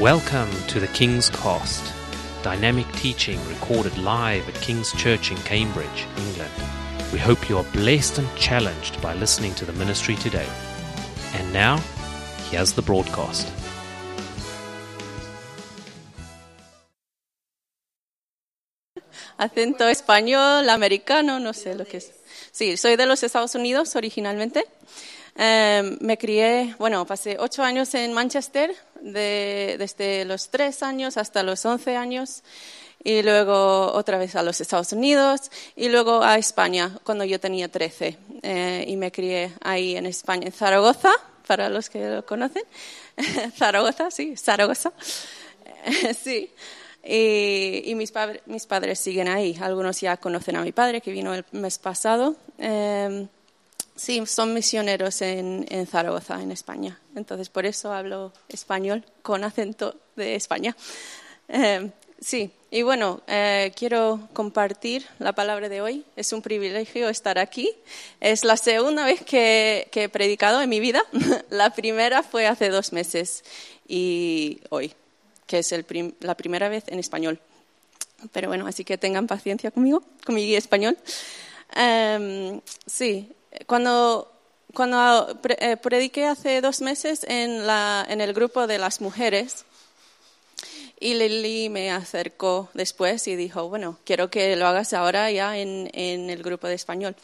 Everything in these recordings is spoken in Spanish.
Welcome to the King's Cost, dynamic teaching recorded live at King's Church in Cambridge, England. We hope you are blessed and challenged by listening to the ministry today. And now, here's the broadcast. acento español, americano, no sé lo que es. Sí, soy de los Estados Unidos originalmente. Eh, me crié, bueno, pasé ocho años en Manchester, de, desde los tres años hasta los once años, y luego otra vez a los Estados Unidos, y luego a España cuando yo tenía trece. Eh, y me crié ahí en España, en Zaragoza, para los que lo conocen. Zaragoza, sí, Zaragoza. sí. Y, y mis, padres, mis, padres siguen ahí. Algunos ya conocen a mi padre, que vino el mes pasado. Eh, sí, son misioneros en, Zaragoza, en España. Entonces, por eso hablo español con acento de España. Eh, sí, y bueno, eh, quiero compartir la palabra de hoy. Es un privilegio estar aquí. Es la segunda vez que, he predicado en mi vida. la primera fue hace dos meses y hoy que es el prim la primera vez en español. Pero bueno, así que tengan paciencia conmigo, con mi español. Um, sí, cuando, cuando eh, prediqué hace dos meses en, la, en el grupo de las mujeres, y Lili me acercó después y dijo, bueno, quiero que lo hagas ahora ya en, en el grupo de español.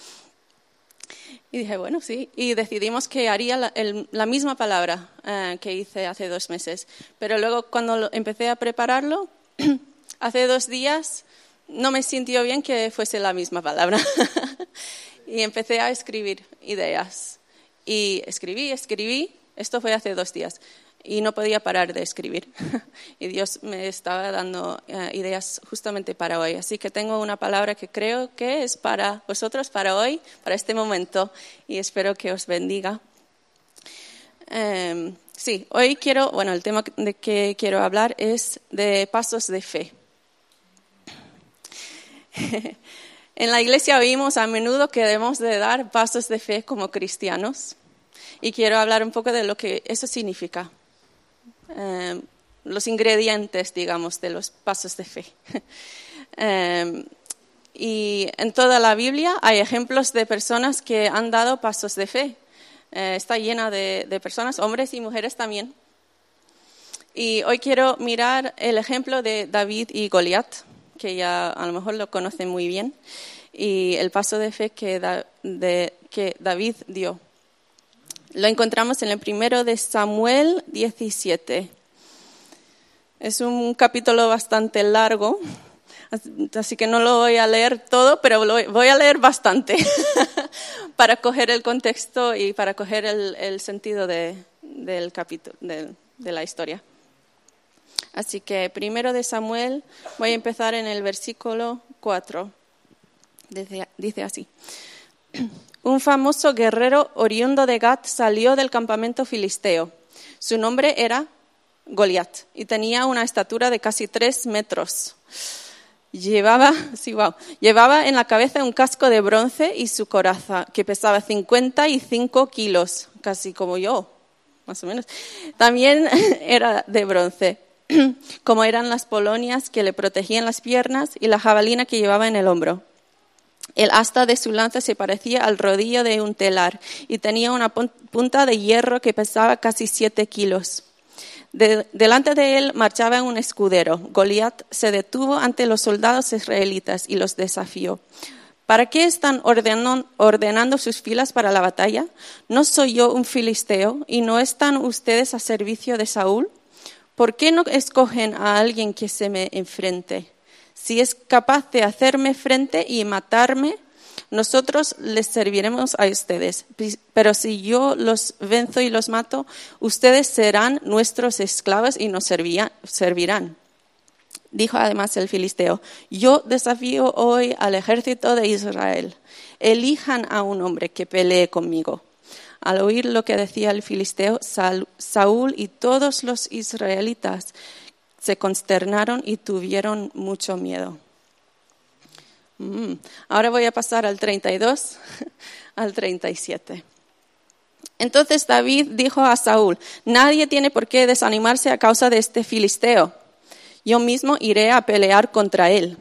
Y dije, bueno, sí. Y decidimos que haría la, el, la misma palabra eh, que hice hace dos meses. Pero luego cuando lo, empecé a prepararlo, hace dos días no me sintió bien que fuese la misma palabra. y empecé a escribir ideas. Y escribí, escribí. Esto fue hace dos días y no podía parar de escribir. y Dios me estaba dando uh, ideas justamente para hoy. Así que tengo una palabra que creo que es para vosotros, para hoy, para este momento, y espero que os bendiga. Um, sí, hoy quiero, bueno, el tema de que quiero hablar es de pasos de fe. en la iglesia oímos a menudo que debemos de dar pasos de fe como cristianos. Y quiero hablar un poco de lo que eso significa eh, los ingredientes, digamos, de los pasos de fe. eh, y en toda la Biblia hay ejemplos de personas que han dado pasos de fe. Eh, está llena de, de, personas, hombres y mujeres también. Y hoy quiero mirar el ejemplo de David y Goliat, que ya a lo mejor lo conocen muy bien, y el paso de fe que, David dio. Lo encontramos en el primero de Samuel 17. Es un capítulo bastante largo, así que no lo voy a leer todo, pero lo voy a leer bastante para coger el contexto y para coger el, sentido de, del capítulo, de la historia. Así que primero de Samuel, voy a empezar en el versículo 4. Dice, dice así. Un famoso guerrero oriundo de Gat salió del campamento filisteo. Su nombre era Goliat y tenía una estatura de casi tres metros. Llevaba, sí, wow, llevaba en la cabeza un casco de bronce y su coraza, que pesaba 55 kilos, casi como yo, más o menos. También era de bronce, como eran las polonias que le protegían las piernas y la jabalina que llevaba en el hombro. El asta de su lanza se parecía al rodillo de un telar y tenía una punta de hierro que pesaba casi siete kilos. De, delante de él marchaba un escudero. Goliat se detuvo ante los soldados israelitas y los desafió. ¿Para qué están ordenando sus filas para la batalla? ¿No soy yo un filisteo y no están ustedes a servicio de Saúl? ¿Por qué no escogen a alguien que se me enfrente? Si es capaz de hacerme frente y matarme, nosotros les serviremos a ustedes. Pero si yo los venzo y los mato, ustedes serán nuestros esclavos y nos servirán. Dijo además el filisteo, yo desafío hoy al ejército de Israel. Elijan a un hombre que pelee conmigo. Al oír lo que decía el filisteo, Saúl y todos los israelitas se consternaron y tuvieron mucho miedo. Mm. Ahora voy a pasar al 32, al 37. Entonces David dijo a Saúl, nadie tiene por qué desanimarse a causa de este filisteo. Yo mismo iré a pelear contra él.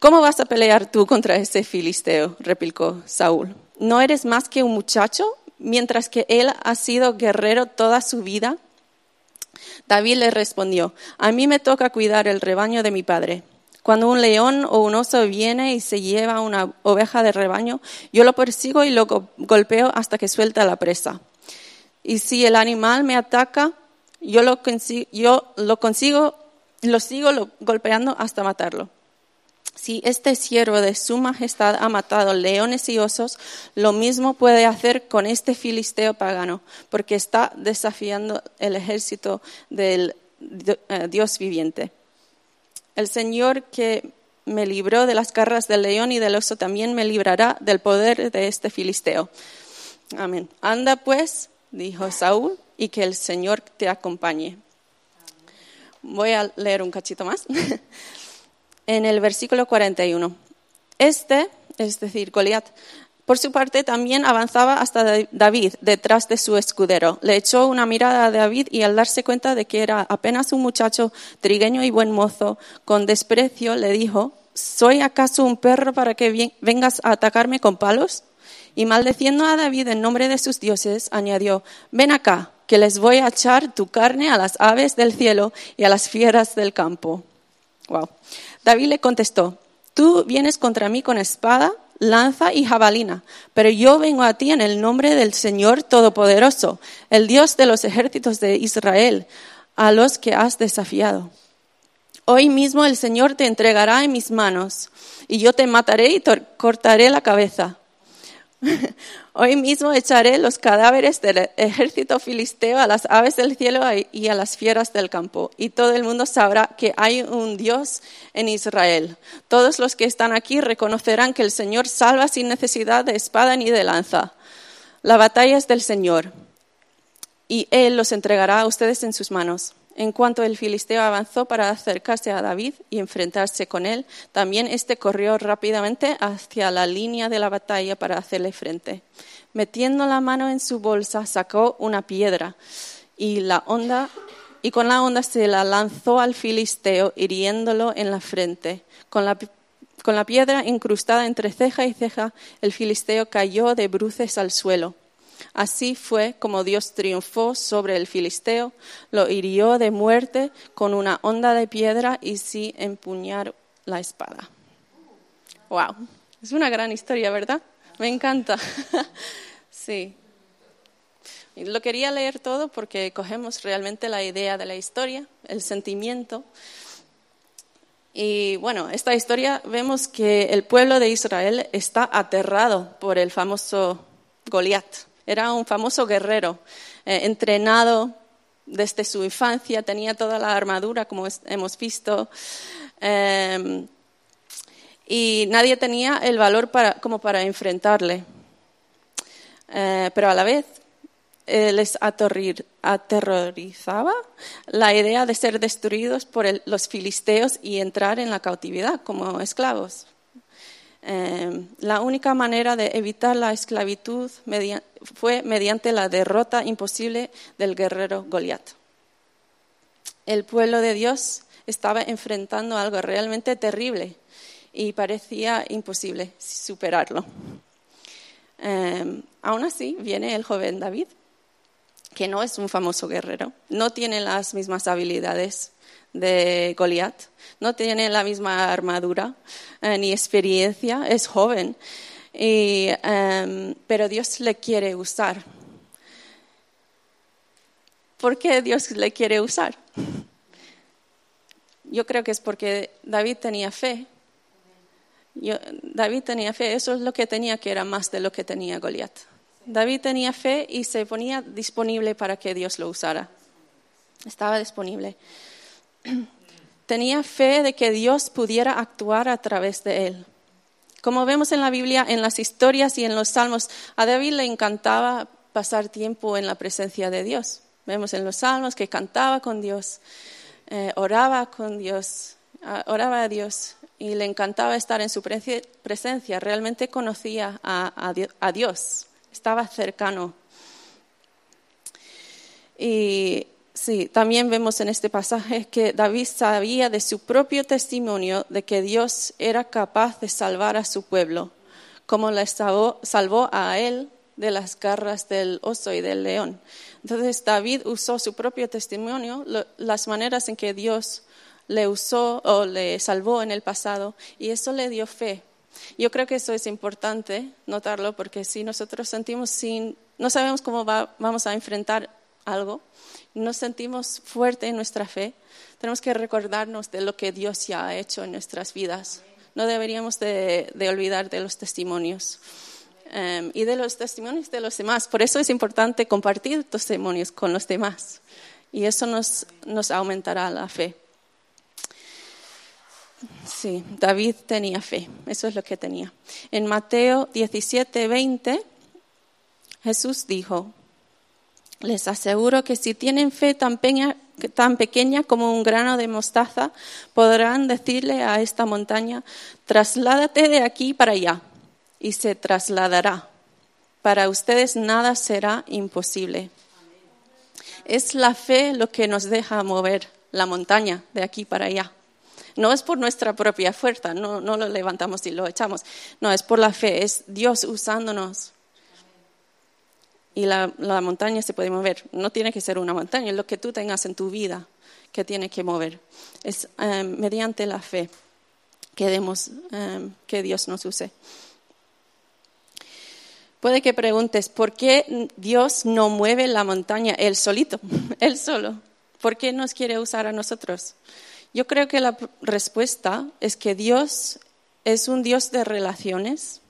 ¿Cómo vas a pelear tú contra ese filisteo? replicó Saúl. ¿No eres más que un muchacho, mientras que él ha sido guerrero toda su vida? David le respondió, a mí me toca cuidar el rebaño de mi padre. Cuando un león o un oso viene y se lleva una oveja de rebaño, yo lo persigo y lo golpeo hasta que suelta la presa. Y si el animal me ataca, yo lo consigo, yo lo, consigo, lo sigo golpeando hasta matarlo. Si este siervo de su majestad ha matado leones y osos, lo mismo puede hacer con este filisteo pagano, porque está desafiando el ejército del eh, Dios viviente. El Señor que me libró de las garras del león y del oso también me librará del poder de este filisteo. Amén. Anda pues, dijo Saúl, y que el Señor te acompañe. Voy a leer un cachito más. en el versículo 41. Este, es decir, Goliat, por su parte, también avanzaba hasta David, detrás de su escudero. Le echó una mirada a David y al darse cuenta de que era apenas un muchacho trigueño y buen mozo, con desprecio le dijo, ¿Soy acaso un perro para que vengas a atacarme con palos? Y maldeciendo a David en nombre de sus dioses, añadió, Ven acá, que les voy a echar tu carne a las aves del cielo y a las fieras del campo. Wow. David le contestó, Tú vienes contra mí con espada lanza y jabalina, pero yo vengo a ti en el nombre del Señor Todopoderoso, el Dios de los ejércitos de Israel, a los que has desafiado. Hoy mismo el Señor te entregará en mis manos, y yo te mataré y te cortaré la cabeza. Hoy mismo echaré los cadáveres del ejército filisteo a las aves del cielo y a las fieras del campo, y todo el mundo sabrá que hay un Dios en Israel. Todos los que están aquí reconocerán que el Señor salva sin necesidad de espada ni de lanza. La batalla es del Señor, y Él los entregará a ustedes en sus manos. En cuanto el filisteo avanzó para acercarse a David y enfrentarse con él, también éste corrió rápidamente hacia la línea de la batalla para hacerle frente. Metiendo la mano en su bolsa, sacó una piedra y, la onda, y con la onda se la lanzó al filisteo, hiriéndolo en la frente. Con la, con la piedra incrustada entre ceja y ceja, el filisteo cayó de bruces al suelo. Así fue como Dios triunfó sobre el filisteo, lo hirió de muerte con una onda de piedra y sin empuñar la espada. Wow, es una gran historia, ¿verdad? Me encanta. sí. Lo quería leer todo porque cogemos realmente la idea de la historia, el sentimiento. Y bueno, esta historia vemos que el pueblo de Israel está aterrado por el famoso Goliat. Era un famoso guerrero, eh, entrenado desde su infancia, tenía toda la armadura, como hemos visto, em, y nadie tenía el valor para, como para enfrentarle. Eh, pero a la vez eh, les aterrorizaba la idea de ser destruidos por los filisteos y entrar en la cautividad como esclavos. Em, la única manera de evitar la esclavitud fue mediante la derrota imposible del guerrero Goliat. El pueblo de Dios estaba enfrentando algo realmente terrible y parecía imposible superarlo. Em, aún así, viene el joven David, que no es un famoso guerrero, no tiene las mismas habilidades de Goliat. No tiene la misma armadura eh, ni experiencia, es joven, em, pero Dios le quiere usar. ¿Por qué Dios le quiere usar? Yo creo que es porque David tenía fe. David tenía fe, eso es lo que tenía, que era más de lo que tenía Goliat. David tenía fe y se ponía disponible para que Dios lo usara. Estaba disponible. tenía fe de que Dios pudiera actuar a través de él. Como vemos en la Biblia, en las historias y en los salmos, a David le encantaba pasar tiempo en la presencia de Dios. Vemos en los salmos que cantaba con Dios, eh, oraba con Dios, oraba a Dios y le encantaba estar en su presencia. Realmente conocía a Dios, estaba cercano. Y sí, también vemos en este pasaje que David sabía de su propio testimonio de que Dios era capaz de salvar a su pueblo, como le salvó, a él de las garras del oso y del león. Entonces David usó su propio testimonio, las maneras en que Dios le usó o le salvó en el pasado, y eso le dio fe. Yo creo que eso es importante notarlo porque si nosotros sentimos sin, no sabemos cómo va- vamos a enfrentar algo, nos sentimos fuerte en nuestra fe, tenemos que recordarnos de lo que Dios ya ha hecho en nuestras vidas. No deberíamos de, de olvidar de los testimonios em, y de los testimonios de los demás. Por eso es importante compartir testimonios con los demás y eso nos, nos aumentará la fe. Sí, David tenía fe, eso es lo que tenía. En Mateo 17, 20, Jesús dijo, les aseguro que si tienen fe tan, peña- tan pequeña como un grano de mostaza, podrán decirle a esta montaña, trasládate de aquí para allá, y se trasladará. Para ustedes nada será imposible. Es la fe lo que nos deja mover la montaña de aquí para allá. No es por nuestra propia fuerza, no, no lo levantamos y lo echamos. No, es por la fe, es Dios usándonos. Y la, la montaña se puede mover. No tiene que ser una montaña, es lo que tú tengas en tu vida que tiene que mover. Es eh, mediante la fe que, demos, eh, que Dios nos use. Puede que preguntes, ¿por qué Dios no mueve la montaña él solito, él solo? ¿Por qué nos quiere usar a nosotros? Yo creo que la respuesta es que Dios es un Dios de relaciones,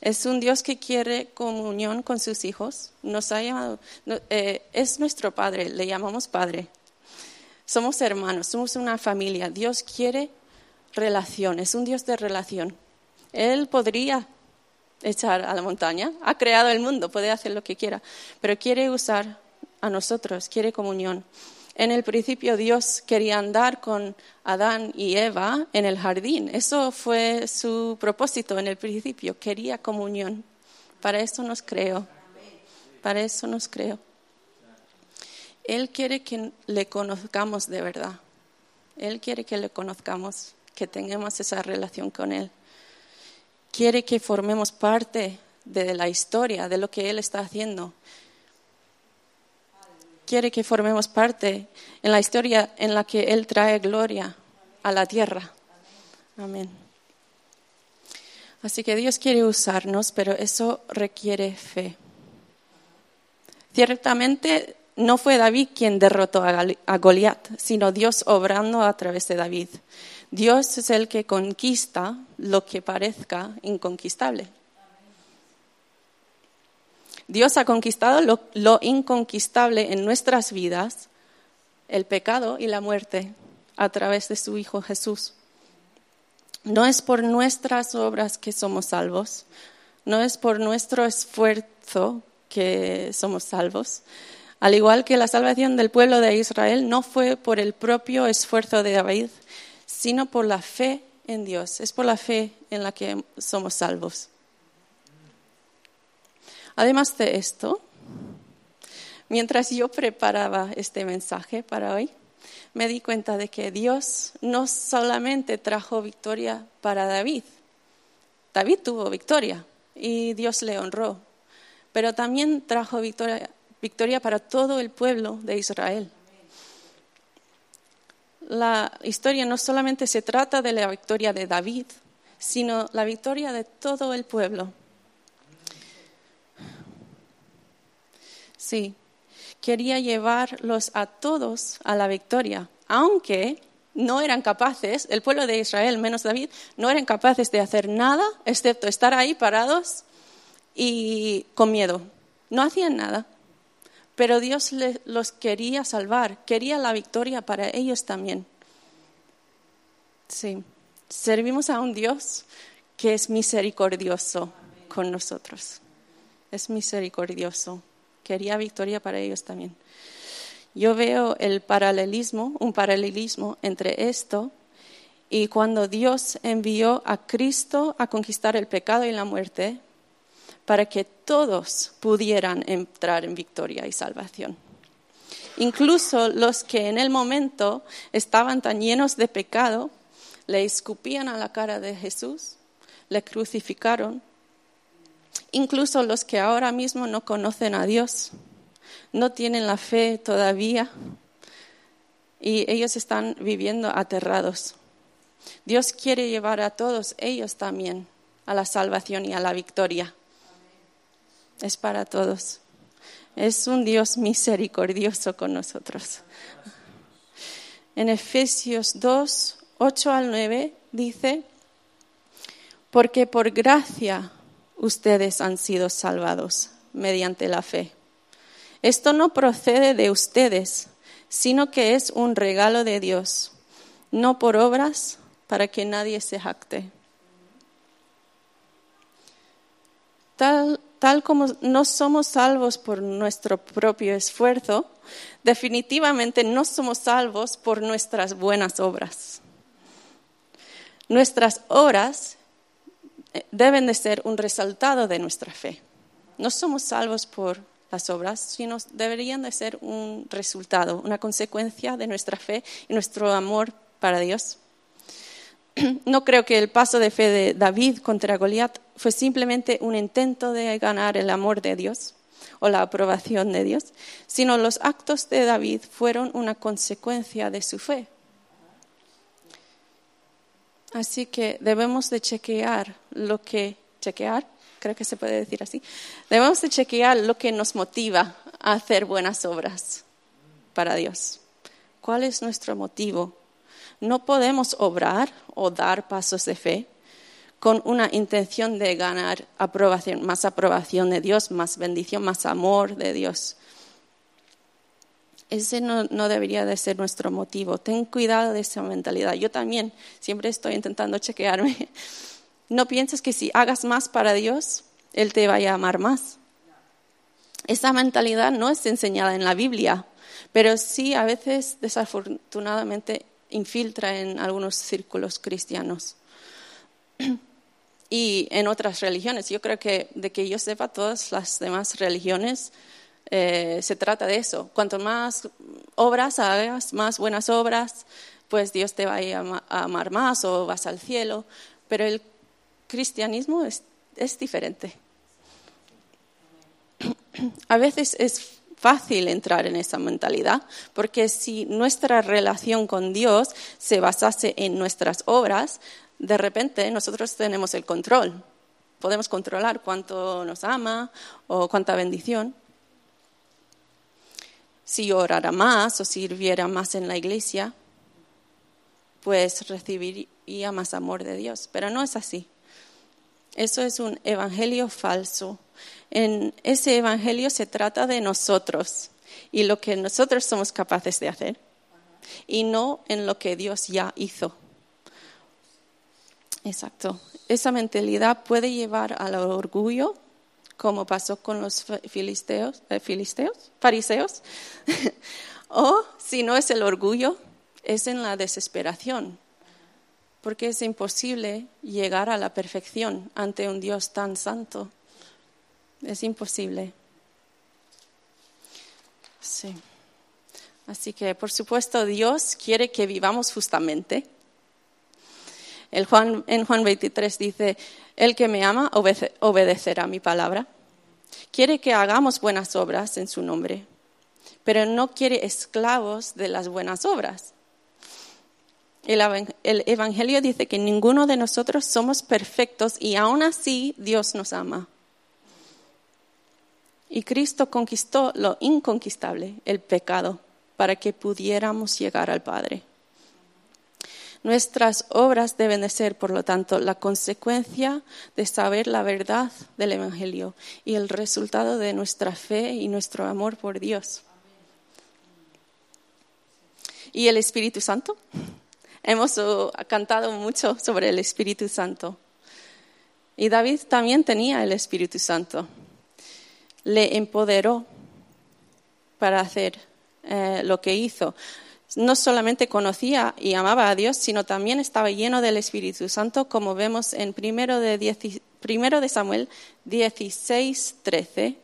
es un Dios que quiere comunión con sus hijos. Nos ha llamado, eh, es nuestro Padre, le llamamos Padre. Somos hermanos, somos una familia. Dios quiere relación, es un Dios de relación. Él podría echar a la montaña, ha creado el mundo, puede hacer lo que quiera, pero quiere usar a nosotros, quiere comunión. En el principio Dios quería andar con Adán y Eva en el jardín. Eso fue su propósito en el principio. Quería comunión. Para eso nos creó. Para eso nos creó. Él quiere que le conozcamos de verdad. Él quiere que le conozcamos, que tengamos esa relación con Él. Quiere que formemos parte de la historia, de lo que Él está haciendo quiere que formemos parte en la historia en la que Él trae gloria a la tierra. Amén. Así que Dios quiere usarnos, pero eso requiere fe. Ciertamente no fue David quien derrotó a Goliat, sino Dios obrando a través de David. Dios es el que conquista lo que parezca inconquistable. Dios ha conquistado lo, inconquistable en nuestras vidas, el pecado y la muerte, a través de su Hijo Jesús. No es por nuestras obras que somos salvos, no es por nuestro esfuerzo que somos salvos. Al igual que la salvación del pueblo de Israel no fue por el propio esfuerzo de David, sino por la fe en Dios. Es por la fe en la que somos salvos. Además de esto, mientras yo preparaba este mensaje para hoy, me di cuenta de que Dios no solamente trajo victoria para David, David tuvo victoria y Dios le honró, pero también trajo victoria, victoria para todo el pueblo de Israel. La historia no solamente se trata de la victoria de David, sino la victoria de todo el pueblo. Sí, quería llevarlos a todos a la victoria, aunque no eran capaces, el pueblo de Israel, menos David, no eran capaces de hacer nada excepto estar ahí parados y con miedo. No hacían nada. Pero Dios los quería salvar, quería la victoria para ellos también. Sí, servimos a un Dios que es misericordioso con nosotros. Es misericordioso quería victoria para ellos también. Yo veo el paralelismo, un paralelismo entre esto y cuando Dios envió a Cristo a conquistar el pecado y la muerte para que todos pudieran entrar en victoria y salvación. Incluso los que en el momento estaban tan llenos de pecado, le escupían a la cara de Jesús, le crucificaron. Incluso los que ahora mismo no conocen a Dios, no tienen la fe todavía y ellos están viviendo aterrados. Dios quiere llevar a todos ellos también a la salvación y a la victoria. Es para todos. Es un Dios misericordioso con nosotros. En Efesios 2, 8 al 9 dice, porque por gracia ustedes han sido salvados mediante la fe. Esto no procede de ustedes, sino que es un regalo de Dios, no por obras para que nadie se jacte. Tal, tal como no somos salvos por nuestro propio esfuerzo, definitivamente no somos salvos por nuestras buenas obras. Nuestras obras deben de ser un resultado de nuestra fe. No somos salvos por las obras, sino deberían de ser un resultado, una consecuencia de nuestra fe y nuestro amor para Dios. No creo que el paso de fe de David contra Goliat fue simplemente un intento de ganar el amor de Dios o la aprobación de Dios, sino los actos de David fueron una consecuencia de su fe. Así que debemos de chequear lo que chequear creo que se puede decir así, debemos de chequear lo que nos motiva a hacer buenas obras para Dios. ¿Cuál es nuestro motivo? No podemos obrar o dar pasos de fe con una intención de ganar aprobación, más aprobación de Dios, más bendición, más amor de Dios. Ese no, debería de ser nuestro motivo. Ten cuidado de esa mentalidad. Yo también siempre estoy intentando chequearme no pienses que si hagas más para Dios, Él te vaya a amar más. Esa mentalidad no es enseñada en la Biblia, pero sí a veces desafortunadamente infiltra en algunos círculos cristianos y en otras religiones. Yo creo que de que yo sepa todas las demás religiones eh, se trata de eso. Cuanto más obras hagas, más buenas obras, pues Dios te va a amar más o vas al cielo. Pero el cristianismo es, diferente. A veces es fácil entrar en esa mentalidad, porque si nuestra relación con Dios se basase en nuestras obras, de repente nosotros tenemos el control. Podemos controlar cuánto nos ama o cuánta bendición. Si orara más o sirviera más en la iglesia, pues recibiría más amor de Dios. Pero no es así. Eso es un evangelio falso. En ese evangelio se trata de nosotros y lo que nosotros somos capaces de hacer y no en lo que Dios ya hizo. Exacto. Esa mentalidad puede llevar al orgullo, como pasó con los filisteos, eh, filisteos fariseos, o si no es el orgullo, es en la desesperación, porque es imposible llegar a la perfección ante un Dios tan santo. Es imposible. Sí. Así que, por supuesto, Dios quiere que vivamos justamente. El Juan, en Juan 23 dice, el que me ama obedecerá mi palabra. Quiere que hagamos buenas obras en su nombre, pero no quiere esclavos de las buenas obras. El Evangelio dice que ninguno de nosotros somos perfectos y aún así Dios nos ama. Y Cristo conquistó lo inconquistable, el pecado, para que pudiéramos llegar al Padre. Nuestras obras deben de ser, por lo tanto, la consecuencia de saber la verdad del Evangelio y el resultado de nuestra fe y nuestro amor por Dios. ¿Y el Espíritu Santo? Hemos uh, cantado mucho sobre el Espíritu Santo. Y David también tenía el Espíritu Santo. Le empoderó para hacer eh, lo que hizo. No solamente conocía y amaba a Dios, sino también estaba lleno del Espíritu Santo, como vemos en primero de, primero de Samuel 16, 13,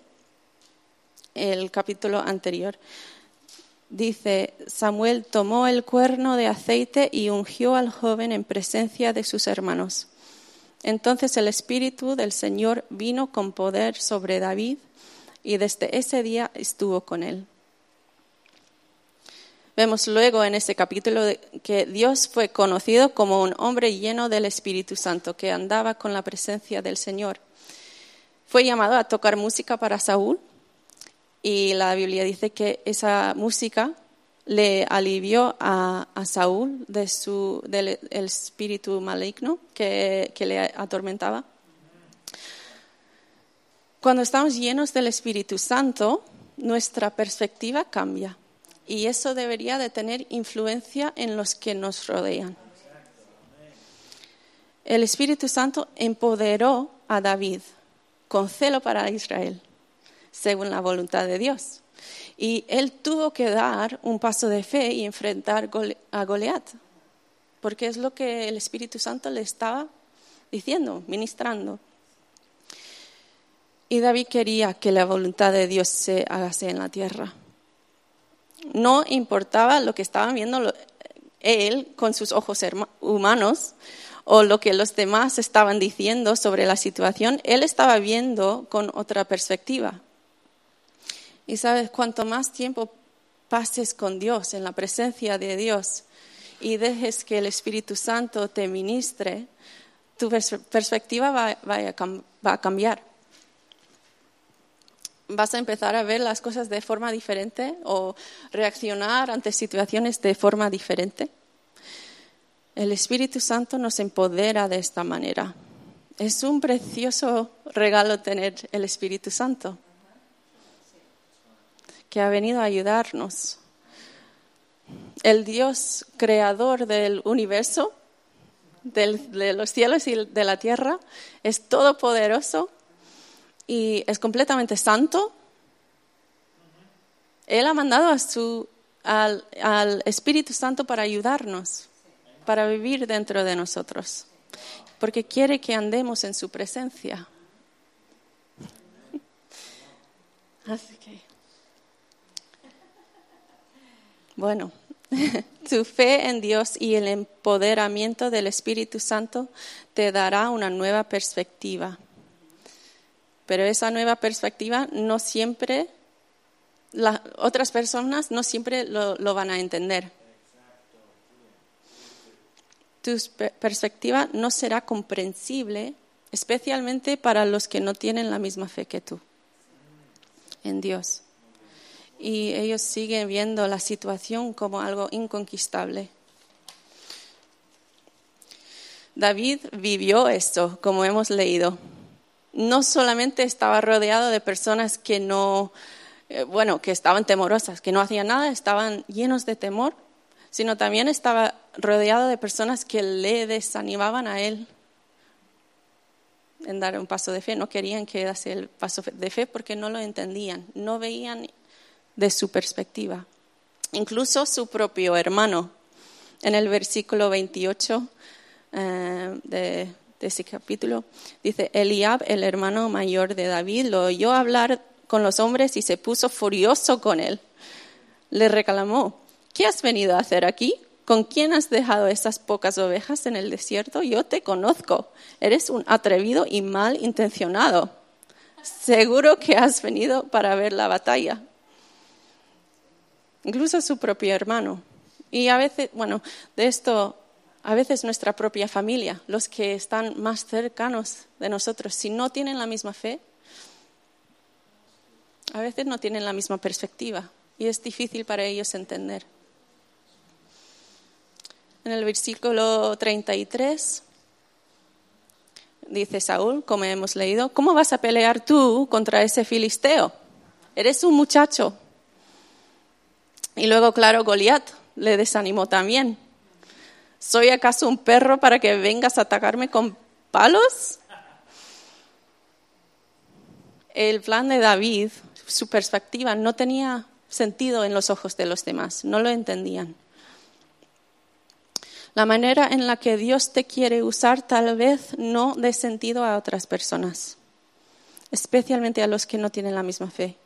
el capítulo anterior dice, Samuel tomó el cuerno de aceite y ungió al joven en presencia de sus hermanos. Entonces el Espíritu del Señor vino con poder sobre David y desde ese día estuvo con él. Vemos luego en este capítulo que Dios fue conocido como un hombre lleno del Espíritu Santo, que andaba con la presencia del Señor. Fue llamado a tocar música para Saúl y la Biblia dice que esa música le alivió a, Saúl de su, del espíritu maligno que, que le atormentaba. Cuando estamos llenos del Espíritu Santo, nuestra perspectiva cambia y eso debería de tener influencia en los que nos rodean. El Espíritu Santo empoderó a David con celo para Israel, según la voluntad de Dios. Y él tuvo que dar un paso de fe y enfrentar a Goliat, porque es lo que el Espíritu Santo le estaba diciendo, ministrando. Y David quería que la voluntad de Dios se hagase en la tierra no importaba lo que estaban viendo él con sus ojos humanos o lo que los demás estaban diciendo sobre la situación, él estaba viendo con otra perspectiva. Y sabes, cuanto más tiempo pases con Dios, en la presencia de Dios, y dejes que el Espíritu Santo te ministre, tu perspectiva va a cambiar vas a empezar a ver las cosas de forma diferente o reaccionar ante situaciones de forma diferente. El Espíritu Santo nos empodera de esta manera. Es un precioso regalo tener el Espíritu Santo, que ha venido a ayudarnos. El Dios creador del universo, de los cielos y de la tierra, es todopoderoso y es completamente santo. Él ha mandado a su, al, al Espíritu Santo para ayudarnos, para vivir dentro de nosotros, porque quiere que andemos en su presencia. Así que, bueno, tu fe en Dios y el empoderamiento del Espíritu Santo te dará una nueva perspectiva pero esa nueva perspectiva no siempre, las otras personas no siempre lo, van a entender. Tu perspectiva no será comprensible, especialmente para los que no tienen la misma fe que tú en Dios. Y ellos siguen viendo la situación como algo inconquistable. David vivió esto, como hemos leído no solamente estaba rodeado de personas que no, eh, bueno, que estaban temorosas, que no hacían nada, estaban llenos de temor, sino también estaba rodeado de personas que le desanimaban a él en dar un paso de fe. No querían que dase el paso de fe porque no lo entendían, no veían de su perspectiva. Incluso su propio hermano, en el versículo 28 eh, de de ese capítulo, dice, Eliab, el hermano mayor de David, lo oyó hablar con los hombres y se puso furioso con él. Le reclamó, ¿qué has venido a hacer aquí? ¿Con quién has dejado esas pocas ovejas en el desierto? Yo te conozco. Eres un atrevido y mal intencionado. Seguro que has venido para ver la batalla. Incluso su propio hermano. Y a veces, bueno, de esto a veces nuestra propia familia, los que están más cercanos de nosotros, si no tienen la misma fe, a veces no tienen la misma perspectiva y es difícil para ellos entender. En el versículo 33 dice Saúl, como hemos leído, ¿cómo vas a pelear tú contra ese filisteo? Eres un muchacho. Y luego, claro, Goliat le desanimó también. ¿Soy acaso un perro para que vengas a atacarme con palos? El plan de David, su perspectiva, no tenía sentido en los ojos de los demás, no lo entendían. La manera en la que Dios te quiere usar tal vez no dé sentido a otras personas, especialmente a los que no tienen la misma fe.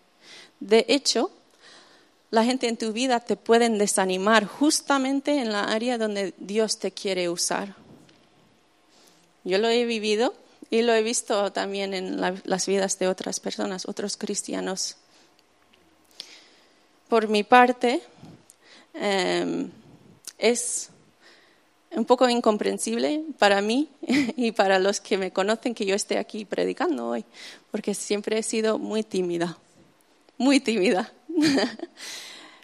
De hecho, la gente en tu vida te pueden desanimar justamente en la área donde Dios te quiere usar. Yo lo he vivido y lo he visto también en la- las vidas de otras personas, otros cristianos. Por mi parte, em, es un poco incomprensible para mí y para los que me conocen que yo esté aquí predicando hoy, porque siempre he sido muy tímida, muy tímida.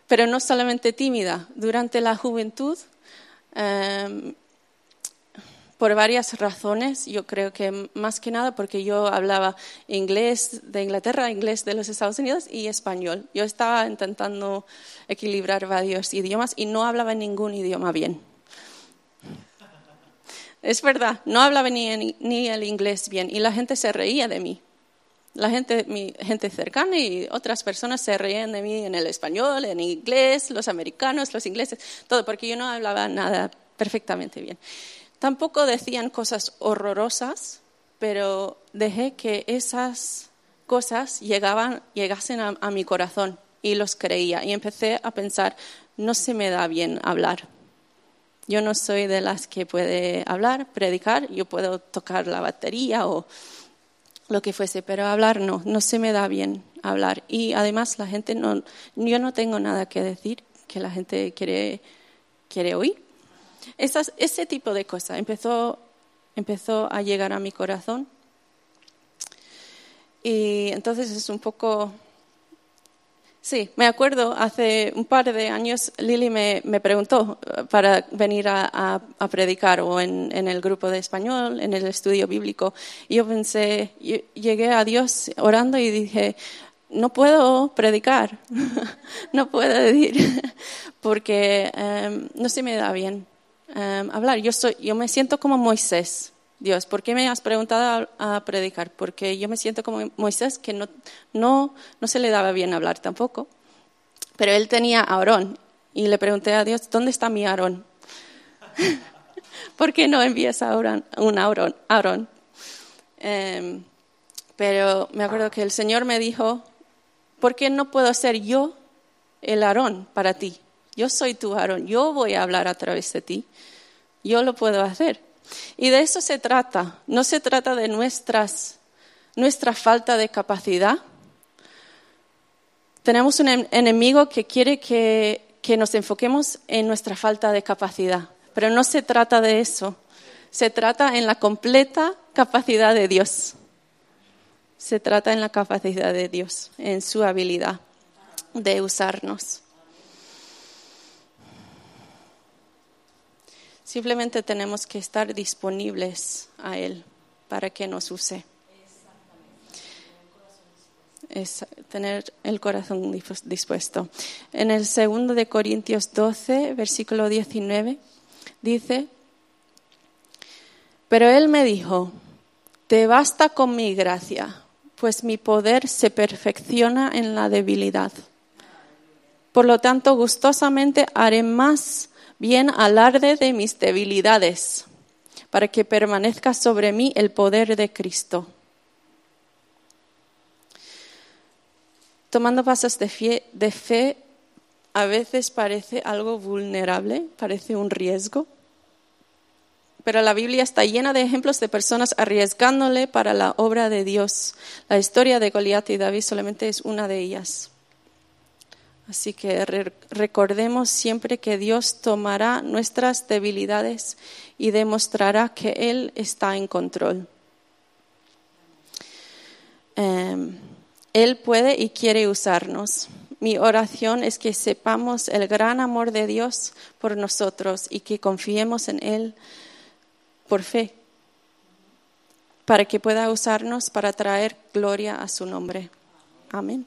Pero no solamente tímida, durante la juventud, em, por varias razones, yo creo que más que nada porque yo hablaba inglés de Inglaterra, inglés de los Estados Unidos y español. Yo estaba intentando equilibrar varios idiomas y no hablaba ningún idioma bien. Es verdad, no hablaba ni, ni el inglés bien y la gente se reía de mí. La gente, mi gente cercana y otras personas se reían de mí en el español, en inglés, los americanos, los ingleses, todo, porque yo no hablaba nada perfectamente bien. Tampoco decían cosas horrorosas, pero dejé que esas cosas llegaban, llegasen a, a mi corazón y los creía. Y empecé a pensar, no se me da bien hablar. Yo no soy de las que puede hablar, predicar, yo puedo tocar la batería o lo que fuese, pero hablar no, no se me da bien hablar. Y además la gente no, yo no tengo nada que decir que la gente quiere, quiere oír. Ese tipo de cosas empezó, empezó a llegar a mi corazón. Y entonces es un poco... Sí, me acuerdo, hace un par de años Lili me, me preguntó eh, para venir a, predicar o en, en, el grupo de español, en el estudio bíblico. Y yo pensé, yo llegué a Dios orando y dije, no puedo predicar, no puedo decir, porque um, no se me da bien um, hablar. Yo, soy, yo me siento como Moisés. Dios, ¿por qué me has preguntado a, predicar? Porque yo me siento como Moisés, que no, no, no se le daba bien hablar tampoco. Pero él tenía a Aarón y le pregunté a Dios, ¿dónde está mi Aarón? ¿Por qué no envías a Aarón, un Aarón? Aarón? Eh, pero me acuerdo que el Señor me dijo, ¿por qué no puedo ser yo el Aarón para ti? Yo soy tu Aarón, yo voy a hablar a través de ti, yo lo puedo hacer. Y de eso se trata. No se trata de nuestras, nuestra falta de capacidad. Tenemos un enemigo que quiere que, que nos enfoquemos en nuestra falta de capacidad. Pero no se trata de eso. Se trata en la completa capacidad de Dios. Se trata en la capacidad de Dios, en su habilidad de usarnos. Simplemente tenemos que estar disponibles a Él para que nos use. Es tener el corazón dispuesto. En el segundo de Corintios 12, versículo 19, dice, pero Él me dijo, te basta con mi gracia, pues mi poder se perfecciona en la debilidad. Por lo tanto, gustosamente haré más bien alarde de mis debilidades, para que permanezca sobre mí el poder de Cristo. Tomando pasos de fe, de fe, a veces parece algo vulnerable, parece un riesgo, pero la Biblia está llena de ejemplos de personas arriesgándole para la obra de Dios. La historia de Goliat y David solamente es una de ellas. Así que re recordemos siempre que Dios tomará nuestras debilidades y demostrará que Él está en control. Eh, Él puede y quiere usarnos. Mi oración es que sepamos el gran amor de Dios por nosotros y que confiemos en Él por fe, para que pueda usarnos para traer gloria a su nombre. Amén.